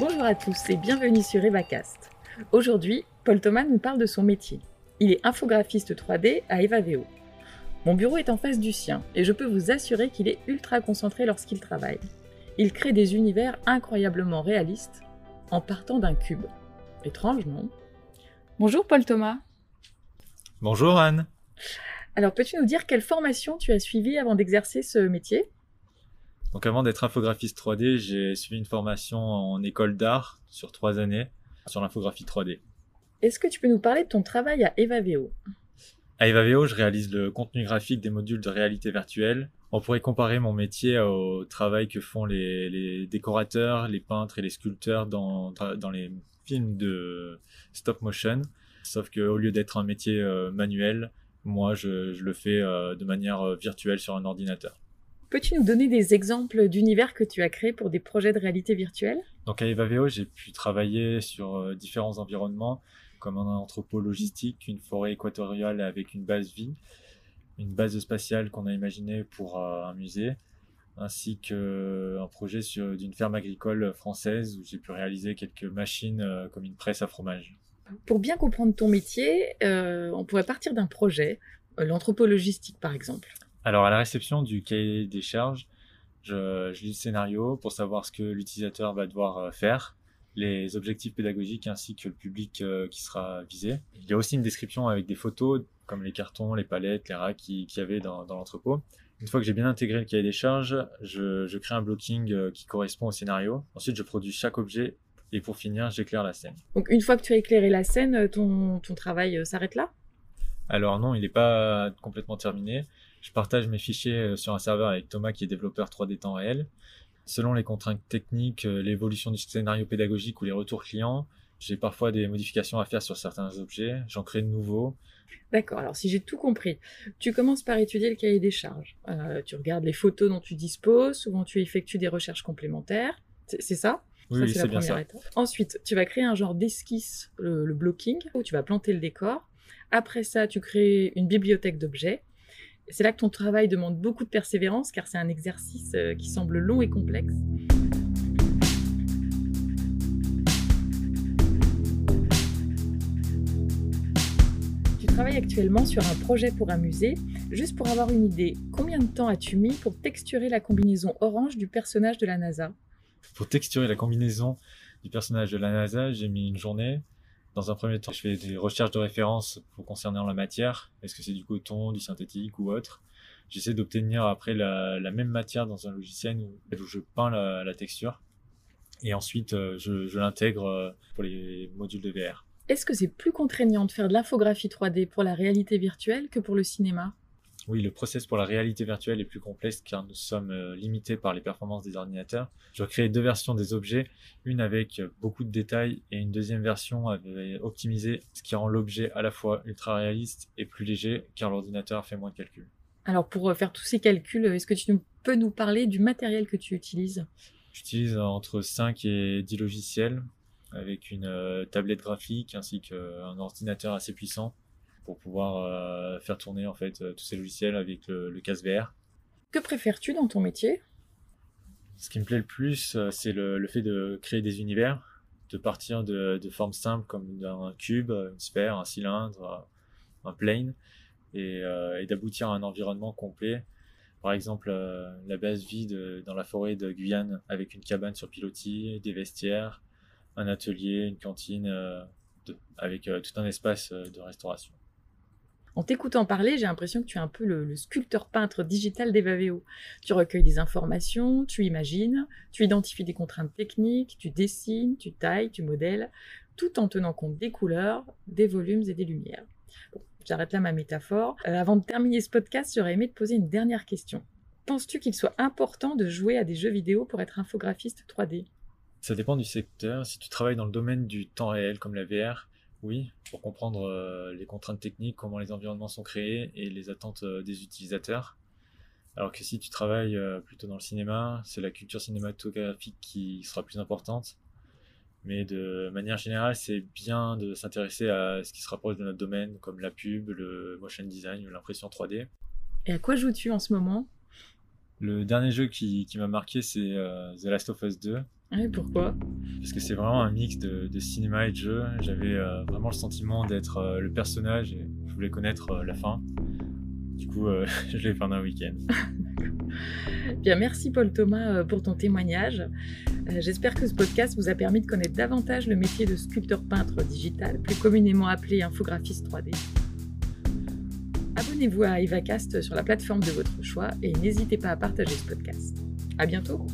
Bonjour à tous et bienvenue sur EvaCast. Aujourd'hui, Paul Thomas nous parle de son métier. Il est infographiste 3D à EvaVeo. Mon bureau est en face du sien et je peux vous assurer qu'il est ultra concentré lorsqu'il travaille. Il crée des univers incroyablement réalistes en partant d'un cube. Étrange, non? Bonjour Paul Thomas. Bonjour Anne. Alors peux-tu nous dire quelle formation tu as suivie avant d'exercer ce métier? Donc avant d'être infographiste 3D, j'ai suivi une formation en école d'art sur trois années sur l'infographie 3D. Est-ce que tu peux nous parler de ton travail à EvaVeo À EvaVeo, je réalise le contenu graphique des modules de réalité virtuelle. On pourrait comparer mon métier au travail que font les, décorateurs, les peintres et les sculpteurs dans, dans les films de stop motion. Sauf qu'au lieu d'être un métier euh, manuel, moi je, je le fais euh, de manière euh, virtuelle sur un ordinateur. Peux-tu nous donner des exemples d'univers que tu as créés pour des projets de réalité virtuelle? Donc à EvaVeo, j'ai pu travailler sur euh, différents environnements, comme un entrepôt logistique, une forêt équatoriale avec une base vie, une base spatiale qu'on a imaginée pour euh, un musée, ainsi qu'un euh, projet d'une ferme agricole française où j'ai pu réaliser quelques machines comme une presse à fromage. Pour bien comprendre ton métier, on pourrait partir d'un projet, l'entrepôt logistique par exemple. Alors à la réception du cahier des charges, je, lis le scénario pour savoir ce que l'utilisateur va devoir euh, faire, les objectifs pédagogiques ainsi que le public euh, qui sera visé. Il y a aussi une description avec des photos comme les cartons, les palettes, les racks qu'il y avait dans, l'entrepôt. Une fois que j'ai bien intégré le cahier des charges, je, crée un blocking euh, qui correspond au scénario. Ensuite, je produis chaque objet et pour finir, j'éclaire la scène. Donc une fois que tu as éclairé la scène, ton, ton travail s'arrête là? Alors non, il n'est pas complètement terminé. Je partage mes fichiers euh, sur un serveur avec Thomas qui est développeur 3D temps réel. Selon les contraintes techniques, euh, l'évolution du scénario pédagogique ou les retours clients, j'ai parfois des modifications à faire sur certains objets, j'en crée de nouveaux. D'accord, alors si j'ai tout compris, tu commences par étudier le cahier des charges. Euh, tu regardes les photos dont tu disposes, souvent tu effectues des recherches complémentaires, c'est ça? Oui, c'est bien ça. Ensuite, tu vas créer un genre d'esquisse, le blocking, où tu vas planter le décor. Après ça, tu crées une bibliothèque d'objets c'est là que ton travail demande beaucoup de persévérance car c'est un exercice euh, qui semble long et complexe. Tu travailles actuellement sur un projet pour un musée. Juste pour avoir une idée, combien de temps as-tu mis pour texturer la combinaison orange du personnage de la NASA? Pour texturer la combinaison du personnage de la NASA, j'ai mis une journée. Dans un premier temps, je fais des recherches de référence pour concernant la matière. Est-ce que c'est du coton, du synthétique ou autre? J'essaie d'obtenir après la, même matière dans un logiciel où, je peins la, texture. Et ensuite, euh, je, l'intègre euh, pour les modules de VR. Est-ce que c'est plus contraignant de faire de l'infographie 3D pour la réalité virtuelle que pour le cinéma? Oui, le process pour la réalité virtuelle est plus complexe car nous sommes euh, limités par les performances des ordinateurs. Je créé deux versions des objets, une avec beaucoup de détails et une deuxième version avec optimisé, ce qui rend l'objet à la fois ultra réaliste et plus léger car l'ordinateur fait moins de calculs. Alors pour euh, faire tous ces calculs, est-ce que tu peux nous parler du matériel que tu utilises? J'utilise entre 5 et 10 logiciels avec une euh, tablette graphique ainsi qu'un ordinateur assez puissant pour pouvoir euh, faire tourner en fait euh, tous ces logiciels avec le, le casque VR. Que préfères-tu dans ton métier? Ce qui me plaît le plus, euh, c'est le, fait de créer des univers, de partir de, formes simples comme un cube, une sphère, un cylindre, un plane, et, d'aboutir à un environnement complet. Par exemple, la base vide dans la forêt de Guyane avec une cabane sur pilotis, des vestiaires, un atelier, une cantine, avec tout un espace de restauration. En t'écoutant parler, j'ai l'impression que tu es un peu le, sculpteur-peintre digital d'Evaveo. Tu recueilles des informations, tu imagines, tu identifies des contraintes techniques, tu dessines, tu tailles, tu modèles, tout en tenant compte des couleurs, des volumes et des lumières. J'arrête là ma métaphore. Euh, avant de terminer ce podcast, j'aurais aimé te poser une dernière question. Penses-tu qu'il soit important de jouer à des jeux vidéo pour être infographiste 3D Ça dépend du secteur. Si tu travailles dans le domaine du temps réel comme la VR, oui, pour comprendre euh, les contraintes techniques, comment les environnements sont créés et les attentes euh, des utilisateurs. Alors que si tu travailles euh, plutôt dans le cinéma, c'est la culture cinématographique qui sera plus importante. Mais de manière générale, c'est bien de s'intéresser à ce qui se rapproche de notre domaine, comme la pub, le motion design ou l'impression 3D. Et à quoi joues-tu en ce moment? Le dernier jeu qui, qui m'a marqué, c'est The Last of Us 2. Et pourquoi? Parce que c'est vraiment un mix de, de, cinéma et de jeu. J'avais vraiment le sentiment d'être le personnage et je voulais connaître la fin. Du coup, je l'ai fait en un week-end. Bien, merci Paul Thomas pour ton témoignage. J'espère que ce podcast vous a permis de connaître davantage le métier de sculpteur peintre digital, plus communément appelé infographiste 3D. Abonnez-vous à EvaCast sur la plateforme de votre choix et n'hésitez pas à partager ce podcast. À bientôt!